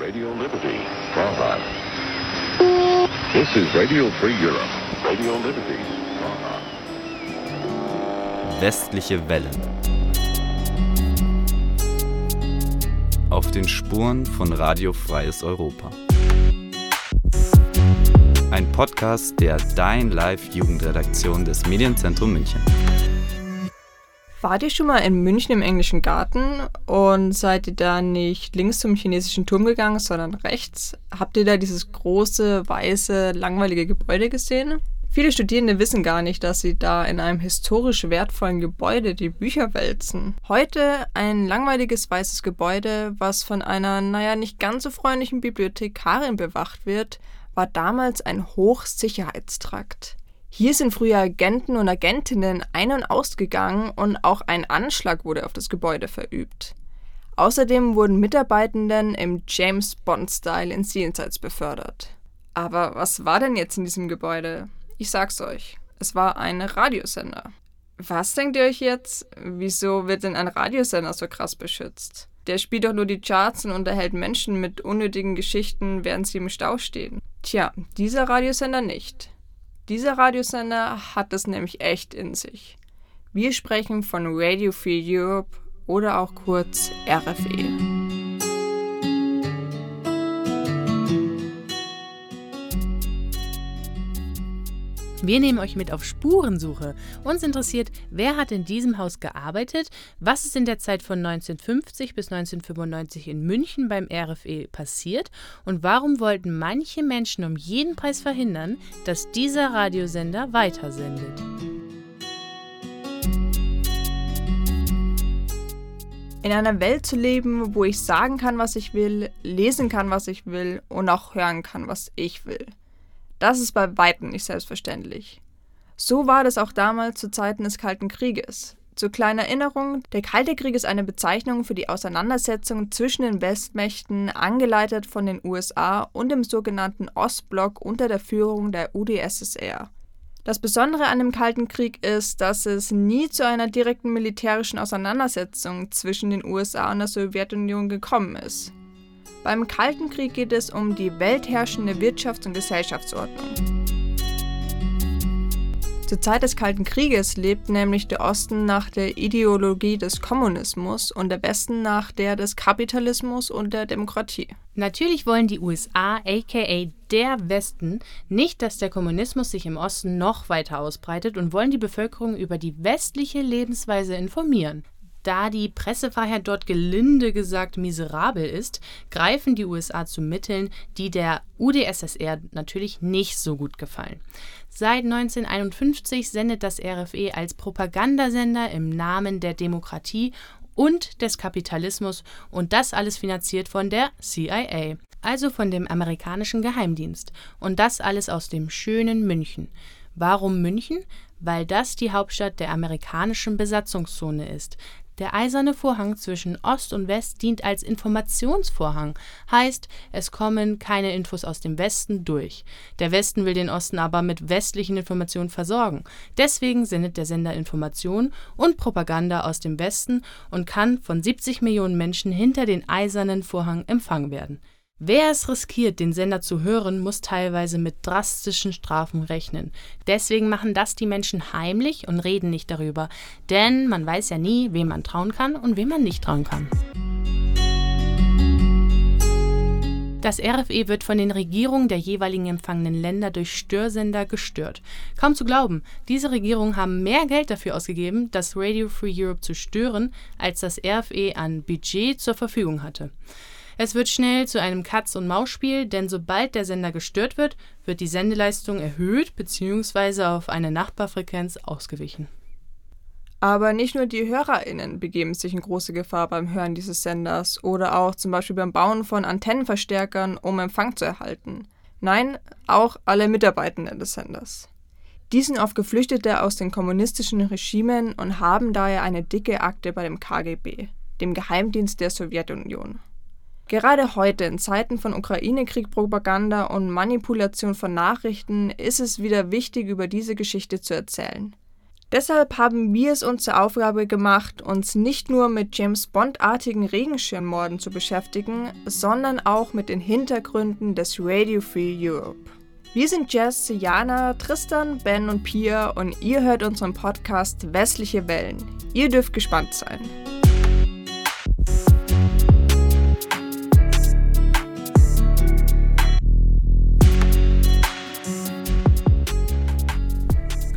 Radio Liberty, Praha. This is Radio Free Europe, Radio Liberty, Praha. Westliche Welle. Auf den Spuren von Radio Freies Europa. Ein Podcast der Dein Live Jugendredaktion des Medienzentrum München. Wart ihr schon mal in München im englischen Garten und seid ihr da nicht links zum chinesischen Turm gegangen, sondern rechts? Habt ihr da dieses große, weiße, langweilige Gebäude gesehen? Viele Studierende wissen gar nicht, dass sie da in einem historisch wertvollen Gebäude die Bücher wälzen. Heute ein langweiliges weißes Gebäude, was von einer, naja, nicht ganz so freundlichen Bibliothekarin bewacht wird, war damals ein Hochsicherheitstrakt. Hier sind früher Agenten und Agentinnen ein- und ausgegangen und auch ein Anschlag wurde auf das Gebäude verübt. Außerdem wurden Mitarbeitenden im James Bond-Style ins Jenseits befördert. Aber was war denn jetzt in diesem Gebäude? Ich sag's euch, es war ein Radiosender. Was denkt ihr euch jetzt? Wieso wird denn ein Radiosender so krass beschützt? Der spielt doch nur die Charts und unterhält Menschen mit unnötigen Geschichten, während sie im Stau stehen. Tja, dieser Radiosender nicht. Dieser Radiosender hat es nämlich echt in sich. Wir sprechen von Radio Free Europe oder auch kurz RFE. Wir nehmen euch mit auf Spurensuche. Uns interessiert, wer hat in diesem Haus gearbeitet, was ist in der Zeit von 1950 bis 1995 in München beim RFE passiert und warum wollten manche Menschen um jeden Preis verhindern, dass dieser Radiosender weitersendet. In einer Welt zu leben, wo ich sagen kann, was ich will, lesen kann, was ich will und auch hören kann, was ich will. Das ist bei weitem nicht selbstverständlich. So war das auch damals zu Zeiten des Kalten Krieges. Zur kleinen Erinnerung, der Kalte Krieg ist eine Bezeichnung für die Auseinandersetzung zwischen den Westmächten, angeleitet von den USA und dem sogenannten Ostblock unter der Führung der UdSSR. Das Besondere an dem Kalten Krieg ist, dass es nie zu einer direkten militärischen Auseinandersetzung zwischen den USA und der Sowjetunion gekommen ist. Beim Kalten Krieg geht es um die weltherrschende Wirtschafts- und Gesellschaftsordnung. Zur Zeit des Kalten Krieges lebt nämlich der Osten nach der Ideologie des Kommunismus und der Westen nach der des Kapitalismus und der Demokratie. Natürlich wollen die USA, aka der Westen, nicht, dass der Kommunismus sich im Osten noch weiter ausbreitet und wollen die Bevölkerung über die westliche Lebensweise informieren. Da die Pressefreiheit dort gelinde gesagt miserabel ist, greifen die USA zu Mitteln, die der UdSSR natürlich nicht so gut gefallen. Seit 1951 sendet das RFE als Propagandasender im Namen der Demokratie und des Kapitalismus und das alles finanziert von der CIA, also von dem amerikanischen Geheimdienst. Und das alles aus dem schönen München. Warum München? Weil das die Hauptstadt der amerikanischen Besatzungszone ist. Der eiserne Vorhang zwischen Ost und West dient als Informationsvorhang, heißt, es kommen keine Infos aus dem Westen durch. Der Westen will den Osten aber mit westlichen Informationen versorgen. Deswegen sendet der Sender Information und Propaganda aus dem Westen und kann von 70 Millionen Menschen hinter den eisernen Vorhang empfangen werden. Wer es riskiert, den Sender zu hören, muss teilweise mit drastischen Strafen rechnen. Deswegen machen das die Menschen heimlich und reden nicht darüber. Denn man weiß ja nie, wem man trauen kann und wem man nicht trauen kann. Das RFE wird von den Regierungen der jeweiligen empfangenen Länder durch Störsender gestört. Kaum zu glauben, diese Regierungen haben mehr Geld dafür ausgegeben, das Radio Free Europe zu stören, als das RFE an Budget zur Verfügung hatte. Es wird schnell zu einem Katz-und-Maus-Spiel, denn sobald der Sender gestört wird, wird die Sendeleistung erhöht bzw. auf eine Nachbarfrequenz ausgewichen. Aber nicht nur die HörerInnen begeben sich in große Gefahr beim Hören dieses Senders oder auch zum Beispiel beim Bauen von Antennenverstärkern, um Empfang zu erhalten. Nein, auch alle Mitarbeitenden des Senders. Die sind oft Geflüchtete aus den kommunistischen Regimen und haben daher eine dicke Akte bei dem KGB, dem Geheimdienst der Sowjetunion. Gerade heute, in Zeiten von Ukraine-Krieg, Propaganda und Manipulation von Nachrichten, ist es wieder wichtig, über diese Geschichte zu erzählen. Deshalb haben wir es uns zur Aufgabe gemacht, uns nicht nur mit James Bond-artigen Regenschirmmorden zu beschäftigen, sondern auch mit den Hintergründen des Radio Free Europe. Wir sind Jess, Jana, Tristan, Ben und Pia und ihr hört unseren Podcast Westliche Wellen. Ihr dürft gespannt sein.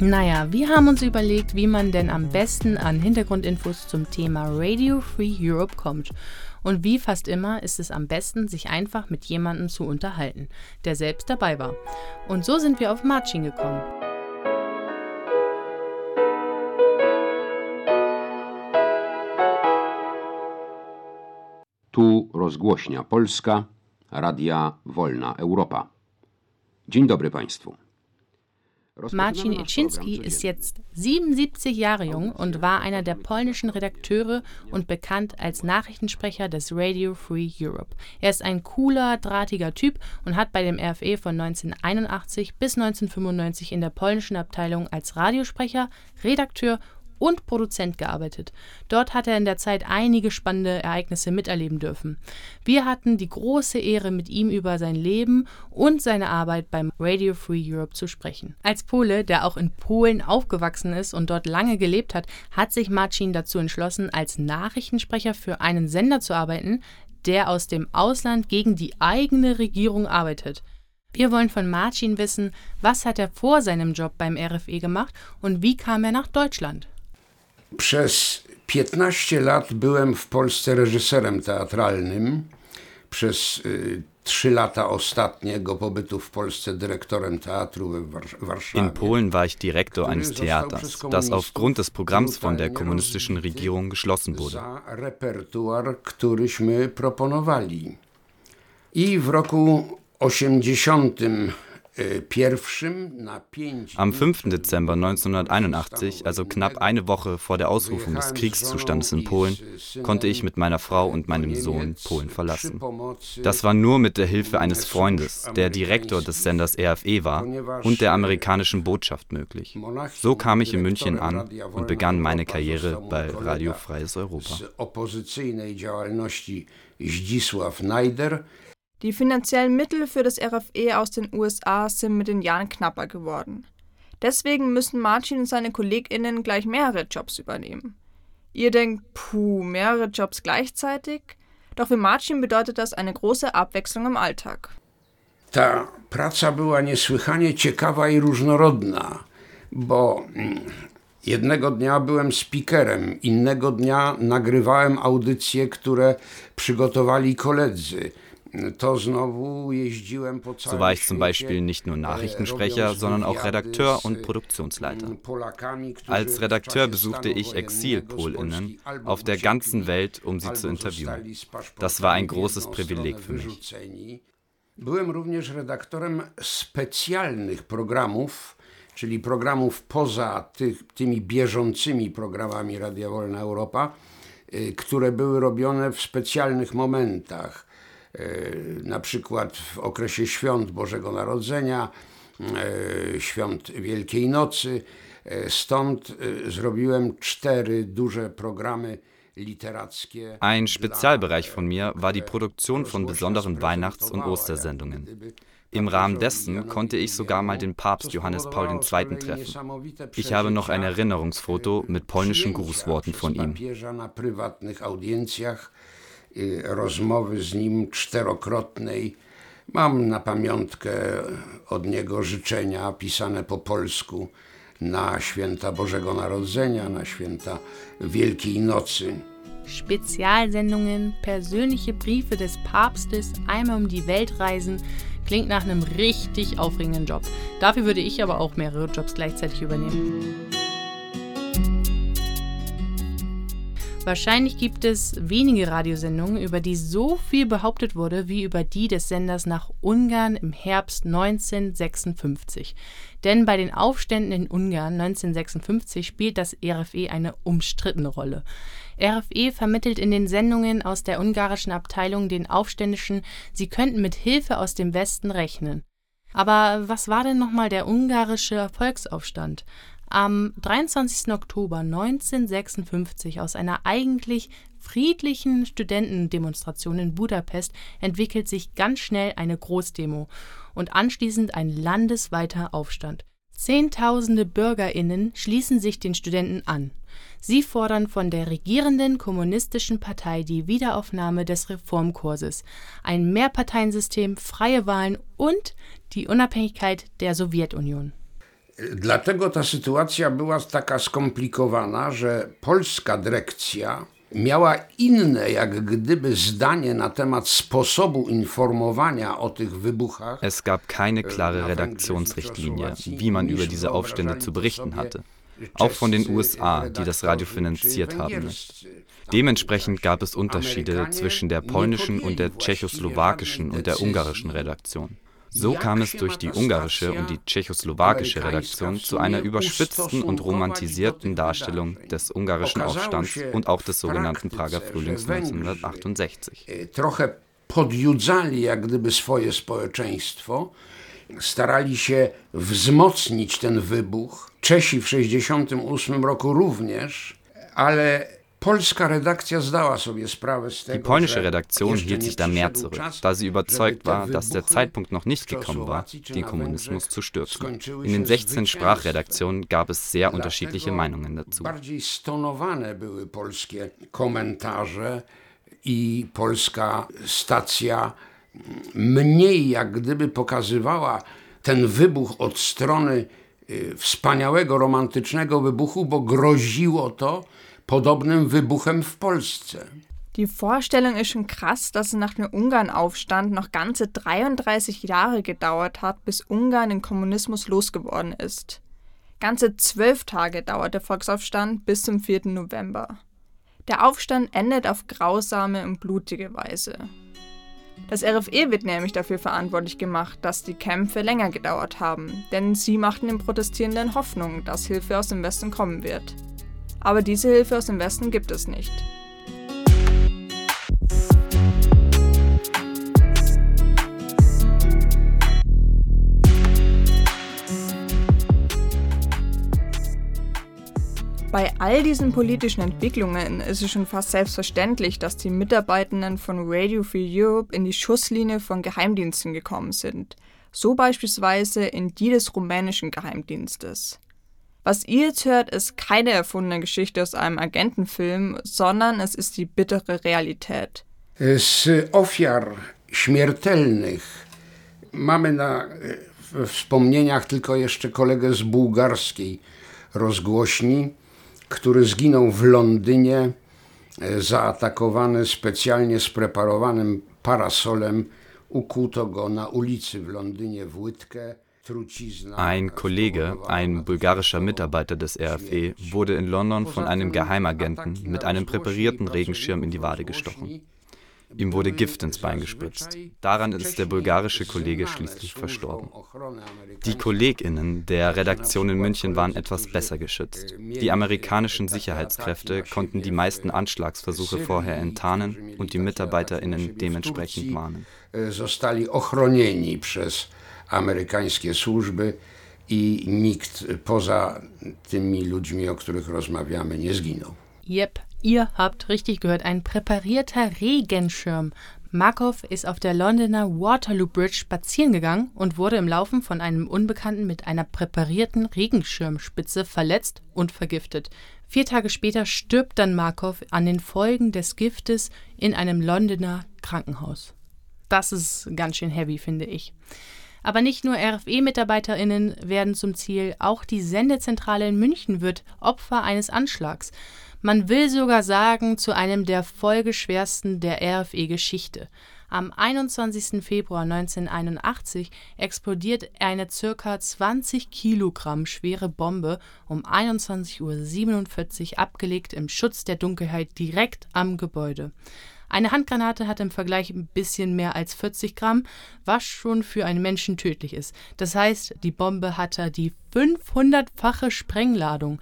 Naja, wir haben uns überlegt, wie man denn am besten an Hintergrundinfos zum Thema Radio Free Europe kommt. Und wie fast immer ist es am besten, sich einfach mit jemandem zu unterhalten, der selbst dabei war. Und so sind wir auf Marcin gekommen. Tu rozgłośnia Polska, Radia Wolna Europa. Dzień dobry Państwu. Marcin Iczynski ist jetzt 77 Jahre jung und war einer der polnischen Redakteure und bekannt als Nachrichtensprecher des Radio Free Europe. Er ist ein cooler, drahtiger Typ und hat bei dem RFE von 1981 bis 1995 in der polnischen Abteilung als Radiosprecher, Redakteur und Produzent gearbeitet. Dort hat er in der Zeit einige spannende Ereignisse miterleben dürfen. Wir hatten die große Ehre, mit ihm über sein Leben und seine Arbeit beim Radio Free Europe zu sprechen. Als Pole, der auch in Polen aufgewachsen ist und dort lange gelebt hat, hat sich Marcin dazu entschlossen, als Nachrichtensprecher für einen Sender zu arbeiten, der aus dem Ausland gegen die eigene Regierung arbeitet. Wir wollen von Marcin wissen, was hat er vor seinem Job beim RFE gemacht und wie kam er nach Deutschland? Przez 15 lat byłem w Polsce reżyserem teatralnym. Przez y, trzy lata ostatniego pobytu w Polsce dyrektorem teatru w Warszawie. In Polen war ich Direktor eines Theaters, das aufgrund des Programms von der kommunistischen Regierung geschlossen wurde. Za repertuar, któryśmy proponowali. I w roku 80 am 5. Dezember 1981, also knapp eine Woche vor der Ausrufung des Kriegszustandes in Polen, konnte ich mit meiner Frau und meinem Sohn Polen verlassen. Das war nur mit der Hilfe eines Freundes, der Direktor des Senders RFE war und der amerikanischen Botschaft möglich. So kam ich in München an und begann meine Karriere bei Radio Freies Europa. Die finanziellen Mittel für das RFE aus den USA sind mit den Jahren knapper geworden. Deswegen müssen Martin und seine KollegInnen gleich mehrere Jobs übernehmen. Ihr denkt, puh, mehrere Jobs gleichzeitig? Doch für Marcin bedeutet das eine große Abwechslung im Alltag. Ta praca była niesłychanie ciekawa i różnorodna, bo mm, jednego dnia byłem speakerem, innego dnia nagrywałem audycje, które przygotowali koledzy. So war ich zum Beispiel nicht nur Nachrichtensprecher, sondern auch Redakteur und Produktionsleiter. Als Redakteur besuchte ich Exil-PolInnen auf der ganzen Welt, um sie zu interviewen. Das war ein großes Privileg für mich. Byłem również redaktorem specjalnych programów, czyli programów poza ty, tymi bieżącymi programami Radia Wolna Europa, które były robione w specjalnych momentach E, na przykład w okresie świąt Bożego Narodzenia, e, świąt Wielkiej Nocy. E, stąd zrobiłem cztery duże programy. Ein Spezialbereich von mir war die Produktion von besonderen Weihnachts- und Ostersendungen. Im Rahmen dessen konnte ich sogar mal den Papst Johannes Paul II. treffen. Ich habe noch ein Erinnerungsfoto mit polnischen Grußworten von ihm. Rozmowy z nim czterokrotnej. Mam na pamiątkę od niego życzenia pisane po polsku na święta Bożego Narodzenia, na święta Wielkiej Nocy. Spezialsendungen, persönliche Briefe des Papstes, einmal um die Welt reisen, klingt nach einem richtig aufregenden Job. Dafür würde ich aber auch mehrere Jobs gleichzeitig übernehmen. Wahrscheinlich gibt es wenige Radiosendungen, über die so viel behauptet wurde wie über die des Senders nach Ungarn im Herbst 1956. Denn bei den Aufständen in Ungarn 1956 spielt das RFE eine umstrittene Rolle. RFE vermittelt in den Sendungen aus der ungarischen Abteilung den Aufständischen, sie könnten mit Hilfe aus dem Westen rechnen. Aber was war denn nochmal der ungarische Volksaufstand? Am 23. Oktober 1956 aus einer eigentlich friedlichen Studentendemonstration in Budapest entwickelt sich ganz schnell eine Großdemo und anschließend ein landesweiter Aufstand. Zehntausende Bürgerinnen schließen sich den Studenten an. Sie fordern von der regierenden kommunistischen Partei die Wiederaufnahme des Reformkurses, ein Mehrparteiensystem, freie Wahlen und die Unabhängigkeit der Sowjetunion. Dlatego ta sytuacja była taka skomplikowana, że polska dyrekcja miała inne, jak gdyby, zdanie na temat sposobu informowania o tych wybuchach. Es gab keine klare Redaktionsrichtlinie, wie man über diese Aufstände zu berichten hatte. Auch von den USA, die das Radio finanziert haben. Dementsprechend gab es Unterschiede zwischen der polnischen und der tschechoslowakischen und der ungarischen Redaktion. So kam es durch die ungarische und die tschechoslowakische Redaktion zu einer überspitzten und romantisierten Darstellung des ungarischen Aufstands und auch des sogenannten Prager Frühlings 1968. Trochę podjudzali jak gdyby swoje społeczeństwo, starali się wzmocnić ten wybuch. Czesi w 1968 roku również, ale Die polnische Redaktion hielt sich da mehr zurück, da sie überzeugt war, dass der Zeitpunkt noch nicht gekommen war, den Kommunismus zu stürzen. In den 16 Sprachredaktionen gab es sehr unterschiedliche Meinungen dazu. I polska stacja mniej jak gdyby pokazywała ten wybuch od strony wspaniałego, romantycznego wybuchu, bo groziło to podobnym wybuchem w Polsce. Die Vorstellung ist schon krass, dass es nach dem Ungarn-Aufstand noch ganze 33 Jahre gedauert hat, bis Ungarn den Kommunismus losgeworden ist. Ganze zwölf Tage dauert der Volksaufstand bis zum 4. November. Der Aufstand endet auf grausame und blutige Weise. Das RFE wird nämlich dafür verantwortlich gemacht, dass die Kämpfe länger gedauert haben, denn sie machten den Protestierenden Hoffnung, dass Hilfe aus dem Westen kommen wird. Aber diese Hilfe aus dem Westen gibt es nicht. Bei all diesen politischen Entwicklungen ist es schon fast selbstverständlich, dass die Mitarbeitenden von Radio Free Europe in die Schusslinie von Geheimdiensten gekommen sind. So beispielsweise in die des rumänischen Geheimdienstes. Was ihr jetzt hört, ist keine erfundene Geschichte aus einem Agentenfilm, sondern es ist die bittere Realität. Z ofiar śmiertelnych mamy na w wspomnieniach tylko jeszcze kolegę z bułgarskiej rozgłośni, który zginął w Londynie zaatakowany specjalnie spreparowanym parasolem. Ukuto go na ulicy w Londynie w łydkę. Ein Kollege, ein bulgarischer Mitarbeiter des RFE, wurde in London von einem Geheimagenten mit einem präparierten Regenschirm in die Wade gestochen. Ihm wurde Gift ins Bein gespritzt. Daran ist der bulgarische Kollege schließlich verstorben. Die Kolleginnen der Redaktion in München waren etwas besser geschützt. Die amerikanischen Sicherheitskräfte konnten die meisten Anschlagsversuche vorher enttarnen und die Mitarbeiterinnen dementsprechend mahnen. Amerykańskie służby i nikt poza tymi ludźmi, o których rozmawiamy, nie zginął. Yep, ihr habt richtig gehört, ein präparierter Regenschirm. Markov ist auf der Londoner Waterloo Bridge spazieren gegangen und wurde im Laufen von einem Unbekannten mit einer präparierten Regenschirmspitze verletzt und vergiftet. Vier Tage später stirbt dann Markov an den Folgen des Giftes in einem Londoner Krankenhaus. Das ist ganz schön heavy, finde ich. Aber nicht nur RFE-MitarbeiterInnen werden zum Ziel, auch die Sendezentrale in München wird Opfer eines Anschlags. Man will sogar sagen, zu einem der folgeschwersten der RFE-Geschichte. Am 21. Februar 1981 explodiert eine ca. 20 Kilogramm schwere Bombe um 21.47 Uhr abgelegt im Schutz der Dunkelheit direkt am Gebäude. Eine Handgranate hat im Vergleich ein bisschen mehr als 40 Gramm, was schon für einen Menschen tödlich ist. Das heißt, die Bombe hatte die 500-fache Sprengladung.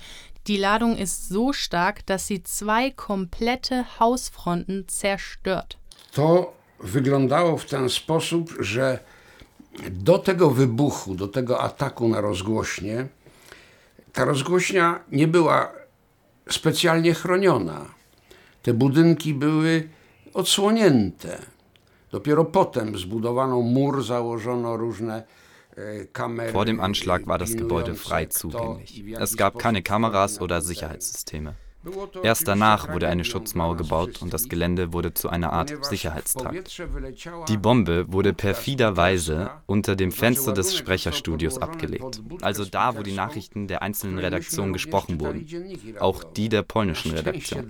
Die Ladung ist so stark, dass sie zwei komplette Hausfronten zerstört. To wyglądało w ten sposób, że do tego wybuchu, do tego ataku na rozgłośnie ta rozgłośnia nie była specjalnie chroniona. Te budynki były odsłonięte. Dopiero potem zbudowano mur, założono różne e, Vor dem Anschlag war das Gebäude frei zugänglich. Es gab keine Kameras oder Sicherheitssysteme. Erst danach wurde eine Schutzmauer gebaut und das Gelände wurde zu einer Art Sicherheitstrakt. Die Bombe wurde perfiderweise unter dem Fenster des Sprecherstudios abgelegt, also da, wo die Nachrichten der einzelnen Redaktionen gesprochen wurden, auch die der polnischen Redaktion.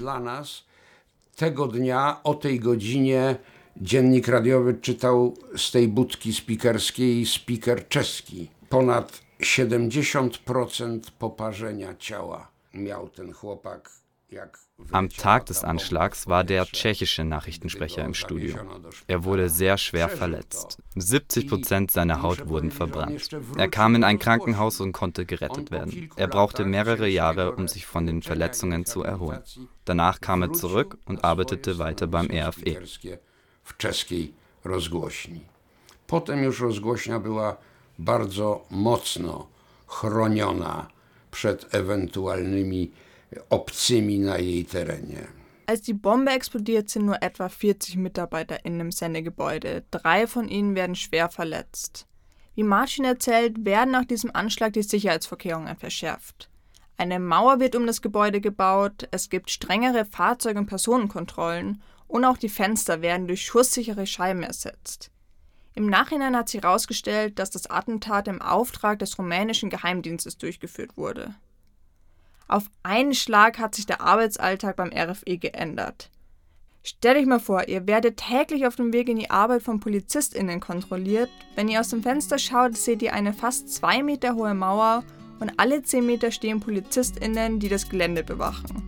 Tego dnia o tej godzinie dziennik radiowy czytał z tej budki spikerskiej spiker czeski. Ponad 70% poparzenia ciała miał ten chłopak Am Tag des Anschlags war der tschechische Nachrichtensprecher im Studio. Er wurde sehr schwer verletzt. 70 Prozent seiner Haut wurden verbrannt. Er kam in ein Krankenhaus und konnte gerettet werden. Er brauchte mehrere Jahre, um sich von den Verletzungen zu erholen. Danach kam er zurück und arbeitete weiter beim RFE. Potem już rozgłośnia była bardzo mocno chroniona przed ewentualnymi obcymi na jej terenie. Als die Bombe explodiert, sind nur etwa 40 MitarbeiterInnen im Sendegebäude. Drei von ihnen werden schwer verletzt. Wie Martin erzählt, werden nach diesem Anschlag die Sicherheitsvorkehrungen verschärft. Eine Mauer wird um das Gebäude gebaut, es gibt strengere Fahrzeug- und Personenkontrollen und auch die Fenster werden durch schusssichere Scheiben ersetzt. Im Nachhinein hat sich herausgestellt, dass das Attentat im Auftrag des rumänischen Geheimdienstes durchgeführt wurde. Auf einen Schlag hat sich der Arbeitsalltag beim RFE geändert. Stellt euch mal vor, ihr werdet täglich auf dem Weg in die Arbeit von PolizistInnen kontrolliert. Wenn ihr aus dem Fenster schaut, seht ihr eine fast zwei Meter hohe Mauer und alle zehn Meter stehen PolizistInnen, die das Gelände bewachen.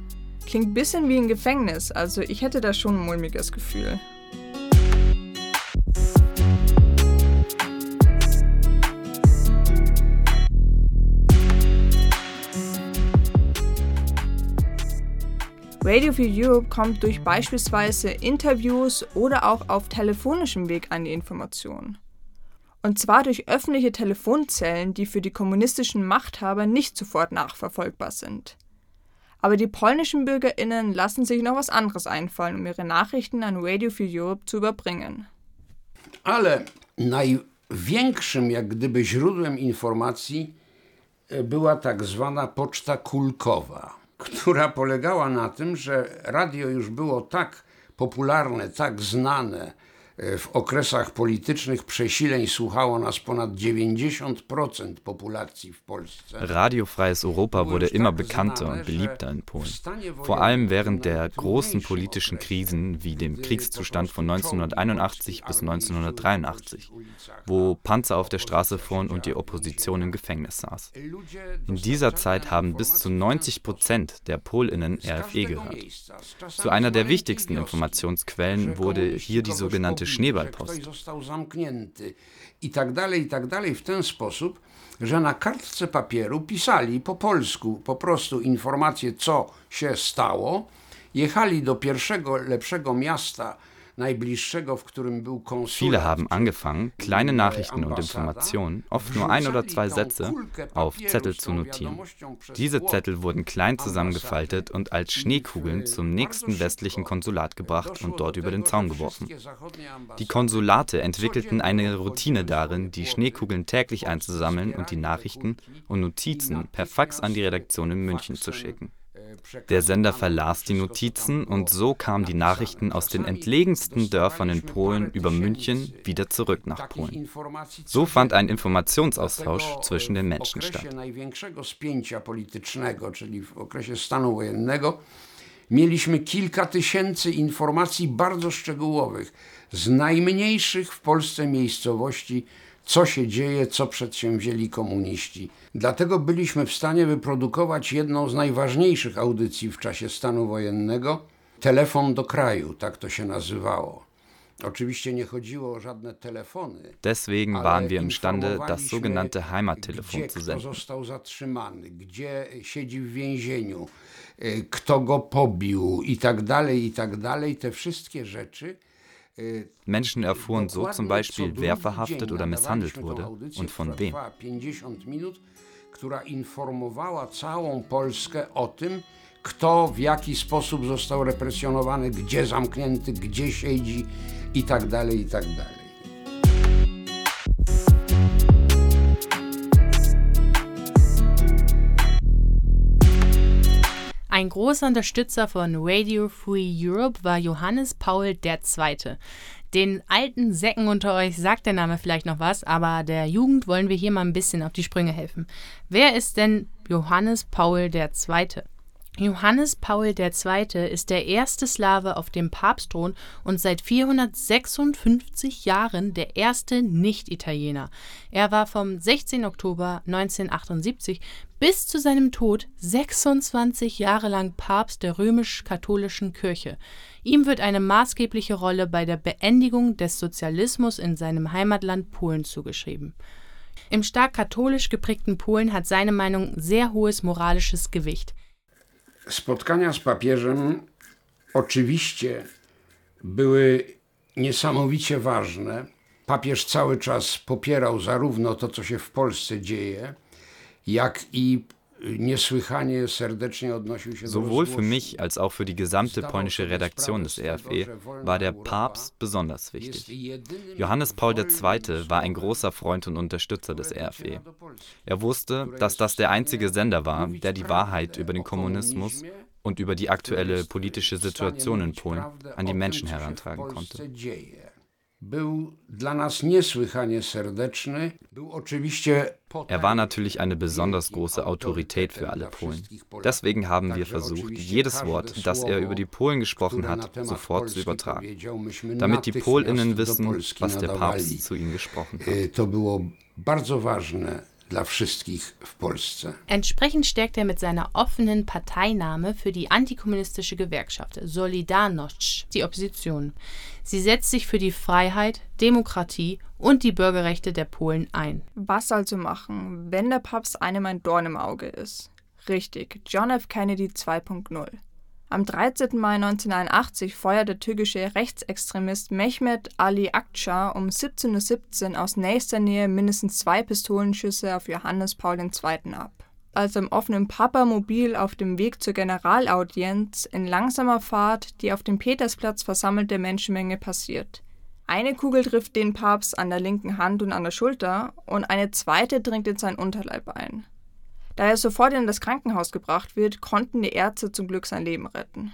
Klingt ein bisschen wie ein Gefängnis, also ich hätte da schon ein mulmiges Gefühl. Radio Free Europe kommt durch beispielsweise Interviews oder auch auf telefonischem Weg an die Informationen. Und zwar durch öffentliche Telefonzellen, die für die kommunistischen Machthaber nicht sofort nachverfolgbar sind. Aber die polnischen BürgerInnen lassen sich noch was anderes einfallen, um ihre Nachrichten an Radio Free Europe zu überbringen. Ale największym jak gdyby źródłem informacji e, była tak zwana poczta kulkowa która polegała na tym, że radio już było tak popularne, tak znane, w okresach politycznych przesileń słuchało nas ponad 90% populacji w Polsce. Radiofreies Europa wurde immer bekannter und beliebter in Polen. Vor allem während der großen politischen Krisen wie dem Kriegszustand von 1981 bis 1983, wo Panzer auf der Straße fuhren und die Opposition im Gefängnis saß. In dieser Zeit haben bis zu 90 Prozent der Polinnen RFE gehört. Zu einer der wichtigsten Informationsquellen wurde hier die sogenannte czy Schneeballpost. został zamknięty i tak dalej, i tak dalej w ten sposób, że na kartce papieru pisali po polsku po prostu informacje, co się stało, jechali do pierwszego lepszego miasta Viele haben angefangen, kleine Nachrichten und Informationen, oft nur ein oder zwei Sätze, auf Zettel zu notieren. Diese Zettel wurden klein zusammengefaltet und als Schneekugeln zum nächsten westlichen Konsulat gebracht und dort über den Zaun geworfen. Die Konsulate entwickelten eine Routine darin, die Schneekugeln täglich einzusammeln und die Nachrichten und Notizen per Fax an die Redaktion in München zu schicken. Der Sender verlas die Notizen und so kamen die Nachrichten aus den entlegensten Dörfern in Polen über München wieder zurück nach Polen. So fand ein Informationsaustausch zwischen den Menschen statt. Mieliśmy kilka tysięcy informacji bardzo szczegółowych z najmniejszych w Polsce miejscowości co się dzieje, co przedsięwzięli komuniści. Dlatego byliśmy w stanie wyprodukować jedną z najważniejszych audycji w czasie stanu wojennego Telefon do kraju, tak to się nazywało. Oczywiście nie chodziło o żadne telefony. Deswegen waren wir imstande, das sogenannte Heimattelefon zu senden. Kto został zatrzymany, gdzie siedzi w więzieniu, y, kto go pobił i tak dalej, i tak dalej. Te wszystkie rzeczy Menschen erfuhren so zum Beispiel, wer verhaftet oder misshandelt wurde und von wem. która informowała całą Polskę o tym, kto w jaki sposób został represjonowany, gdzie zamknięty, gdzie siedzi i tak Ein großer Unterstützer von Radio Free Europe war Johannes Paul II. Den alten Säcken unter euch sagt der Name vielleicht noch was, aber der Jugend wollen wir hier mal ein bisschen auf die Sprünge helfen. Wer ist denn Johannes Paul II.? Johannes Paul II. ist der erste Slave auf dem Papstthron und seit 456 Jahren der erste Nicht-Italiener. Er war vom 16. Oktober 1978 bis zu seinem Tod 26 Jahre lang Papst der römisch-katholischen Kirche. Ihm wird eine maßgebliche Rolle bei der Beendigung des Sozialismus in seinem Heimatland Polen zugeschrieben. Im stark katholisch geprägten Polen hat seine Meinung sehr hohes moralisches Gewicht. Spotkania z papieżem oczywiście były niesamowicie ważne. Papież cały czas popierał zarówno to, co się w Polsce dzieje, jak i Sowohl für mich als auch für die gesamte polnische Redaktion des RFE war der Papst besonders wichtig. Johannes Paul II. war ein großer Freund und Unterstützer des RFE. Er wusste, dass das der einzige Sender war, der die Wahrheit über den Kommunismus und über die aktuelle politische Situation in Polen an die Menschen herantragen konnte. Er war natürlich eine besonders große Autorität für alle Polen. Deswegen haben wir versucht, jedes Wort, das er über die Polen gesprochen hat, sofort zu übertragen, damit die Polinnen wissen, was der Papst zu ihnen gesprochen hat. Dla wszystkich w Polsce. Entsprechend stärkt er mit seiner offenen Parteinahme für die antikommunistische Gewerkschaft Solidarność die Opposition. Sie setzt sich für die Freiheit, Demokratie und die Bürgerrechte der Polen ein. Was also machen, wenn der Papst einem ein Dorn im Auge ist? Richtig, John F. Kennedy 2.0. Am 13. Mai 1981 feuert der türkische Rechtsextremist Mehmet Ali Akça um 17.17 Uhr aus nächster Nähe mindestens zwei Pistolenschüsse auf Johannes Paul II. ab. Als im offenen Papamobil auf dem Weg zur Generalaudienz in langsamer Fahrt die auf dem Petersplatz versammelte Menschenmenge passiert. Eine Kugel trifft den Papst an der linken Hand und an der Schulter und eine zweite dringt in sein Unterleib ein. Da er sofort in das Krankenhaus gebracht wird, konnten die Ärzte zum Glück sein Leben retten.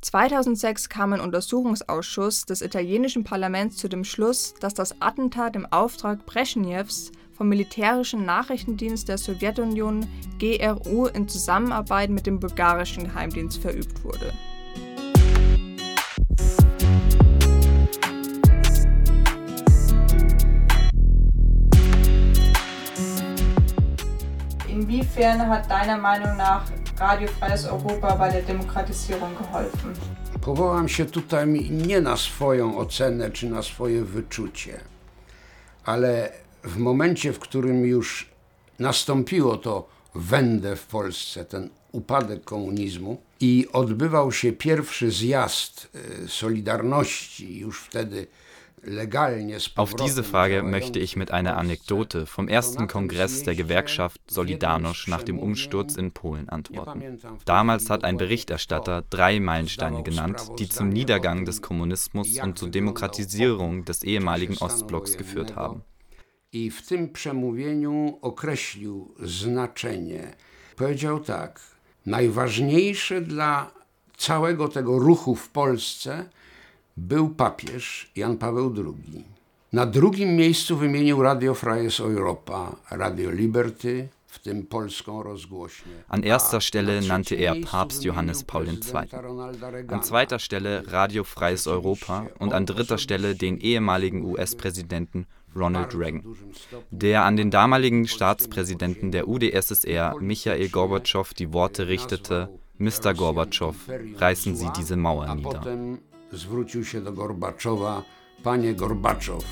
2006 kam ein Untersuchungsausschuss des italienischen Parlaments zu dem Schluss, dass das Attentat im Auftrag Brezhnevs vom militärischen Nachrichtendienst der Sowjetunion GRU in Zusammenarbeit mit dem bulgarischen Geheimdienst verübt wurde. Inwiefern hat deiner Meinung nach Radio Freies Europa bei der Demokratisierung geholfen? Powołam się tutaj nie na swoją ocenę czy na swoje wyczucie, ale w momencie, w którym już nastąpiło to wędę w Polsce, ten upadek komunizmu i odbywał się pierwszy zjazd y, Solidarności, już wtedy Auf diese Frage möchte ich mit einer Anekdote vom ersten Kongress der Gewerkschaft Solidarność nach dem Umsturz in Polen antworten. Damals hat ein Berichterstatter drei Meilensteine genannt, die zum Niedergang des Kommunismus und zur Demokratisierung des ehemaligen Ostblocks geführt haben. I w tym przemówieniu określił znaczenie. Powiedział tak: Najważniejsze dla całego tego ruchu w Polsce był papież Jan Paweł II. Na drugim miejscu wymienił Radio Freies Europa, Radio Liberty. An erster Stelle nannte er Papst Johannes Paul II. An zweiter Stelle Radio Freies Europa und an dritter Stelle den ehemaligen US-Präsidenten Ronald Reagan, der an den damaligen Staatspräsidenten der UdSSR Michael Gorbatschow die Worte richtete, Mr. Gorbatschow, reißen Sie diese Mauer nieder. Zwrócił się do Gorbaczowa: Panie Gorbaczow,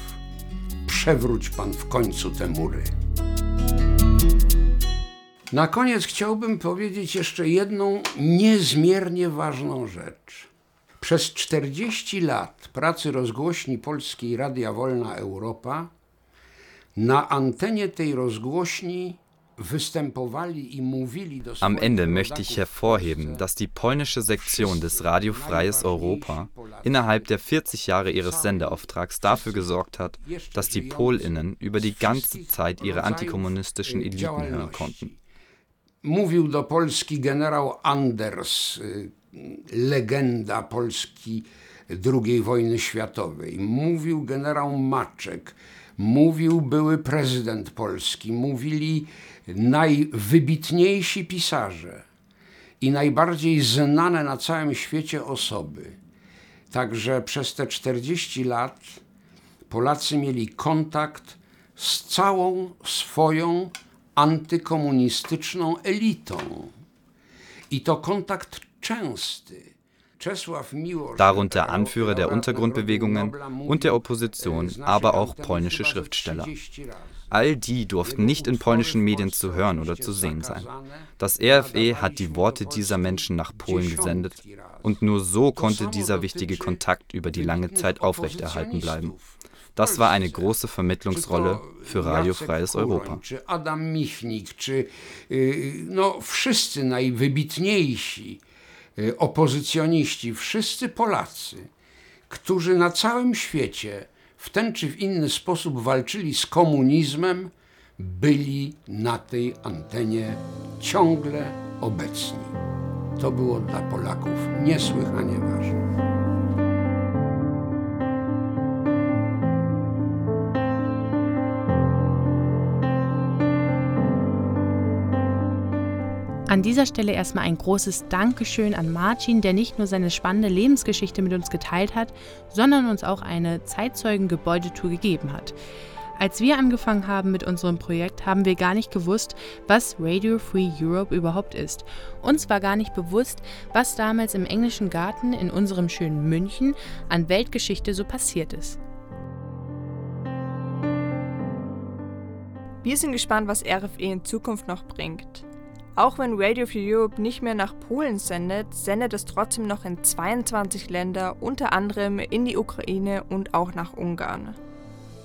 przewróć pan w końcu te mury. Na koniec chciałbym powiedzieć jeszcze jedną niezmiernie ważną rzecz. Przez 40 lat pracy rozgłośni polskiej Radia Wolna Europa na antenie tej rozgłośni Am Ende möchte ich hervorheben, dass die polnische Sektion des Radio Freies Europa innerhalb der 40 Jahre ihres Sendeauftrags dafür gesorgt hat, dass die Polinnen über die ganze Zeit ihre antikommunistischen Eliten hören konnten. Mówił do Polski generał Anders, legenda Polski II wojny światowej. Mówił generał Maczek, mówił były prezydent Polski, mówili najwybitniejsi pisarze i najbardziej znane na całym świecie osoby. Także przez te 40 lat Polacy mieli kontakt z całą swoją antykomunistyczną elitą. I to kontakt częsty. darunter Anführer der Untergrundbewegungen und der Opposition, aber auch polnische Schriftsteller. All die durften nicht in polnischen Medien zu hören oder zu sehen sein. Das RFE hat die Worte dieser Menschen nach Polen gesendet und nur so konnte dieser wichtige Kontakt über die lange Zeit aufrechterhalten bleiben. Das war eine große Vermittlungsrolle für Radio Freies Europa. Adam Michnik, czy no, wszyscy najwybitniejsi opozycjoniści, wszyscy Polacy, którzy na całym świecie w ten czy w inny sposób walczyli z komunizmem, byli na tej antenie ciągle obecni. To było dla Polaków niesłychanie ważne. An dieser Stelle erstmal ein großes Dankeschön an Martin, der nicht nur seine spannende Lebensgeschichte mit uns geteilt hat, sondern uns auch eine Zeitzeugen-Gebäudetour gegeben hat. Als wir angefangen haben mit unserem Projekt, haben wir gar nicht gewusst, was Radio Free Europe überhaupt ist. Uns war gar nicht bewusst, was damals im englischen Garten in unserem schönen München an Weltgeschichte so passiert ist. Wir sind gespannt, was RFE in Zukunft noch bringt. Auch wenn Radio Free Europe nicht mehr nach Polen sendet, sendet es trotzdem noch in 22 Länder, unter anderem in die Ukraine und auch nach Ungarn.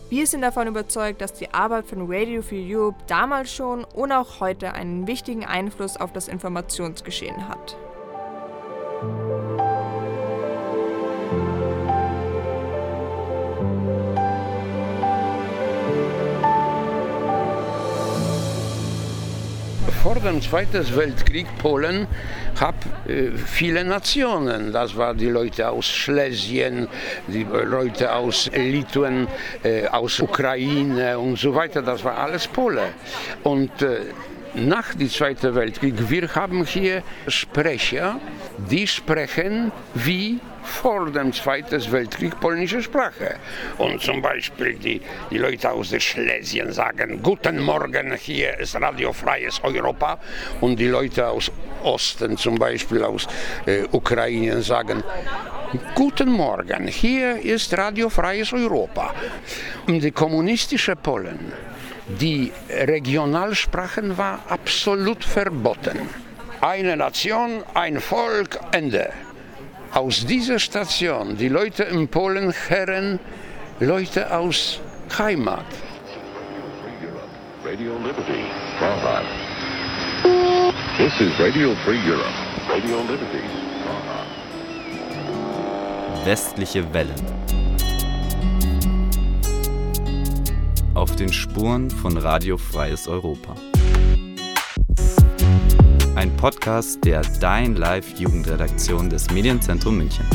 Wir sind davon überzeugt, dass die Arbeit von Radio Free Europe damals schon und auch heute einen wichtigen Einfluss auf das Informationsgeschehen hat. Vor dem Zweiten Weltkrieg Polen hat äh, viele Nationen. Das waren die Leute aus Schlesien, die Leute aus Litauen, äh, aus Ukraine und so weiter. Das war alles Pole. Und äh, nach dem Zweiten Weltkrieg, wir haben hier Sprecher, die sprechen wie vor dem Zweiten Weltkrieg polnische Sprache. Und zum Beispiel die, die Leute aus Schlesien sagen, Guten Morgen, hier ist Radio Freies Europa. Und die Leute aus Osten, zum Beispiel aus äh, Ukraine, sagen, Guten Morgen, hier ist Radio Freies Europa. Und die kommunistische Polen, die Regionalsprachen war absolut verboten. Eine Nation, ein Volk, Ende aus dieser Station, die Leute in Polen hören Leute aus Heimat. Radio Liberty, Praha. This is Radio Free Europe. Radio Liberty, Praha. Westliche Wellen. Auf den Spuren von Radio Freies Europa. Ein Podcast der Dein Live Jugendredaktion des Medienzentrum München.